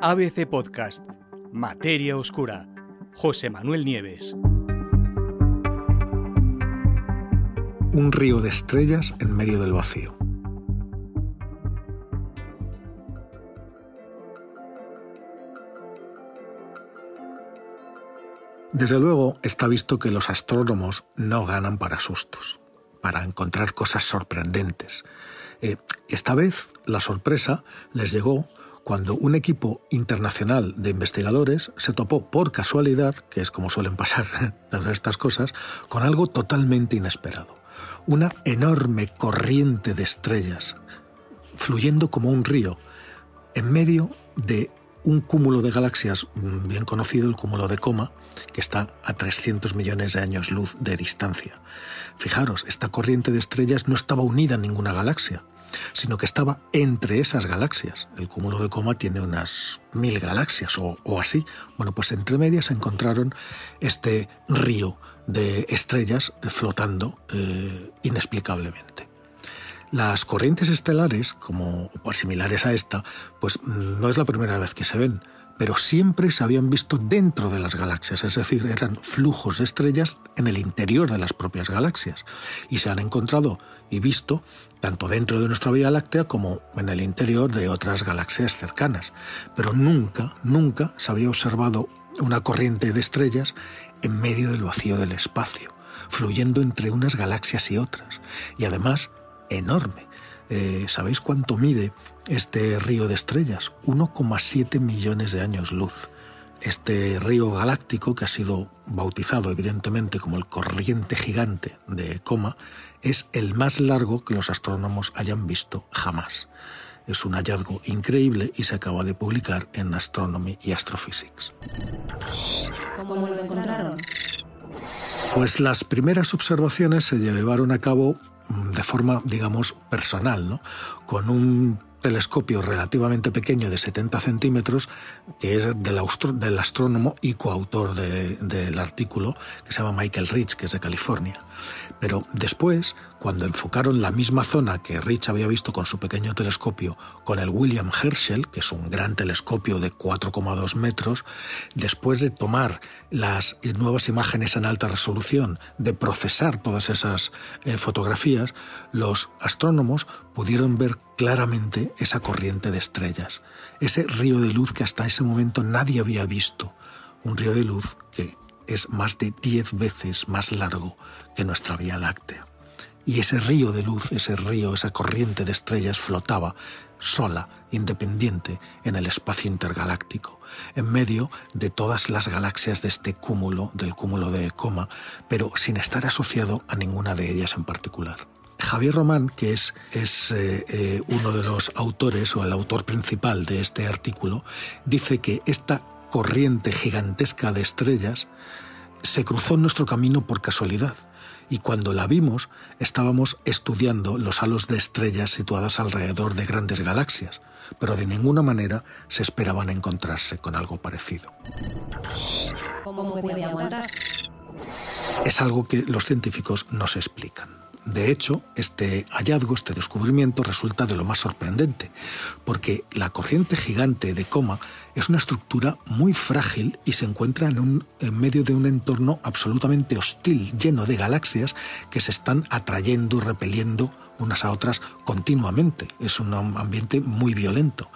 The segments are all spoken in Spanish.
ABC Podcast, Materia Oscura, José Manuel Nieves. Un río de estrellas en medio del vacío. Desde luego está visto que los astrónomos no ganan para sustos, para encontrar cosas sorprendentes. Eh, esta vez la sorpresa les llegó cuando un equipo internacional de investigadores se topó por casualidad, que es como suelen pasar estas cosas, con algo totalmente inesperado. Una enorme corriente de estrellas, fluyendo como un río, en medio de un cúmulo de galaxias bien conocido, el cúmulo de Coma, que está a 300 millones de años luz de distancia. Fijaros, esta corriente de estrellas no estaba unida a ninguna galaxia, sino que estaba entre esas galaxias. El cúmulo de coma tiene unas mil galaxias o, así. Bueno, pues entre medias encontraron este río de estrellas flotando eh, inexplicablemente. Las corrientes estelares, como similares a esta, pues no es la primera vez que se ven pero siempre se habían visto dentro de las galaxias, es decir, eran flujos de estrellas en el interior de las propias galaxias, y se han encontrado y visto tanto dentro de nuestra Vía Láctea como en el interior de otras galaxias cercanas, pero nunca, nunca se había observado una corriente de estrellas en medio del vacío del espacio, fluyendo entre unas galaxias y otras, y además enorme. Eh, ¿Sabéis cuánto mide este río de estrellas, 1,7 millones de años luz. Este río galáctico, que ha sido bautizado evidentemente como el corriente gigante de Coma, es el más largo que los astrónomos hayan visto jamás. Es un hallazgo increíble y se acaba de publicar en Astronomy y Astrophysics. ¿Cómo lo encontraron? Pues las primeras observaciones se llevaron a cabo mm, de forma, digamos, personal, ¿no? con un telescopio relativamente pequeño de 70 centímetros, que es del, astrónomo y coautor del artículo, que se llama Michael Rich, que es de California. Pero después, cuando enfocaron la misma zona que Rich había visto con su pequeño telescopio con el William Herschel, que es un gran telescopio de 4,2 metros, después de tomar las nuevas imágenes en alta resolución, de procesar todas esas eh, fotografías, los astrónomos pudieron ver claramente esa corriente de estrellas, ese río de luz que hasta ese momento nadie había visto, un río de luz que es más de 10 veces más largo que nuestra Vía Láctea. Y ese río de luz, ese río, esa corriente de estrellas flotaba sola, independiente, en el espacio intergaláctico, en medio de todas las galaxias de este cúmulo, del cúmulo de Coma, pero sin estar asociado a ninguna de ellas en particular. Javier Román, que es, es eh, eh, uno de los autores o el autor principal de este artículo, dice que esta corriente gigantesca de estrellas se cruzó en nuestro camino por casualidad y cuando la vimos estábamos estudiando los halos de estrellas situadas alrededor de grandes galaxias, pero de ninguna manera se esperaban encontrarse con algo parecido. ¿Cómo puede aguantar? Es algo que los científicos no se explican. De hecho, este hallazgo, este descubrimiento resulta de lo más sorprendente, porque la corriente gigante de coma es una estructura muy frágil y se encuentra en, un, en medio de un entorno absolutamente hostil, lleno de galaxias que se están atrayendo repeliendo unas a otras continuamente. Es un ambiente muy violento.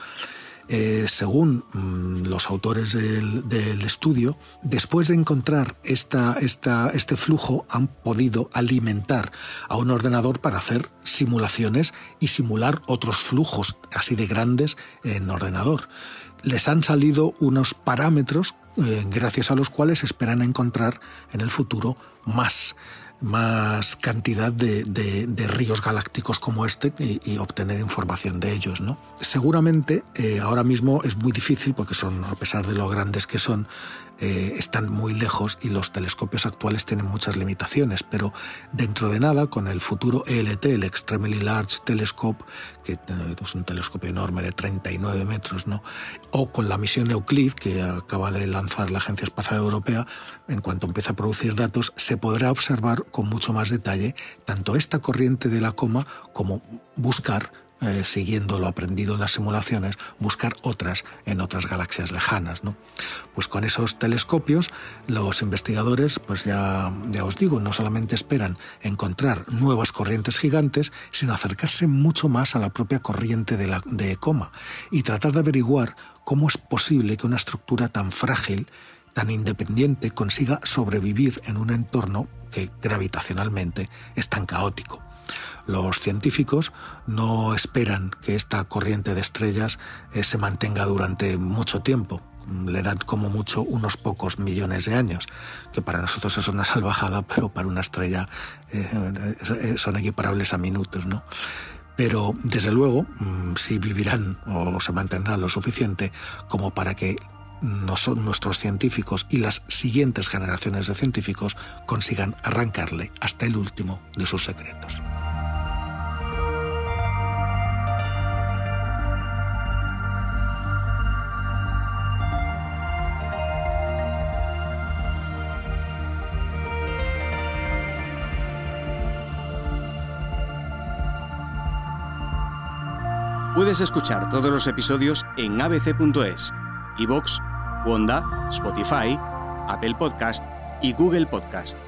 Eh, según mm, los autores del, estudio, después de encontrar este flujo, han podido alimentar a un ordenador para hacer simulaciones y simular otros flujos así de grandes en ordenador. Les han salido unos parámetros eh, gracias a los cuales esperan encontrar en el futuro más más cantidad de, ríos galácticos como este y, obtener información de ellos. ¿no? Seguramente eh, ahora mismo es muy difícil porque son, a pesar de lo grandes que son, eh, están muy lejos y los telescopios actuales tienen muchas limitaciones, pero dentro de nada, con el futuro ELT, el Extremely Large Telescope, que eh, es un telescopio enorme de 39 metros, ¿no? o con la misión Euclid, que acaba de lanzar la Agencia Espacial Europea, en cuanto empiece a producir datos, se podrá observar con mucho más detalle tanto esta corriente de la coma como buscar eh, siguiendo lo aprendido en las simulaciones, buscar otras en otras galaxias lejanas. ¿no? Pues con esos telescopios los investigadores, pues ya, ya os digo, no solamente esperan encontrar nuevas corrientes gigantes, sino acercarse mucho más a la propia corriente de, la, de coma y tratar de averiguar cómo es posible que una estructura tan frágil tan independiente consiga sobrevivir en un entorno que gravitacionalmente es tan caótico. Los científicos no esperan que esta corriente de estrellas eh, se mantenga durante mucho tiempo. Le dan como mucho unos pocos millones de años, que para nosotros es una salvajada, pero para una estrella eh, eh, son equiparables a minutos, ¿no? Pero desde luego, mm, si vivirán o se mantendrán lo suficiente como para que nuestros científicos y las siguientes generaciones de científicos consigan arrancarle hasta el último de sus secretos. Puedes escuchar todos los episodios en abc.es, iVoox, Wanda, Spotify, Apple Podcast y Google Podcast.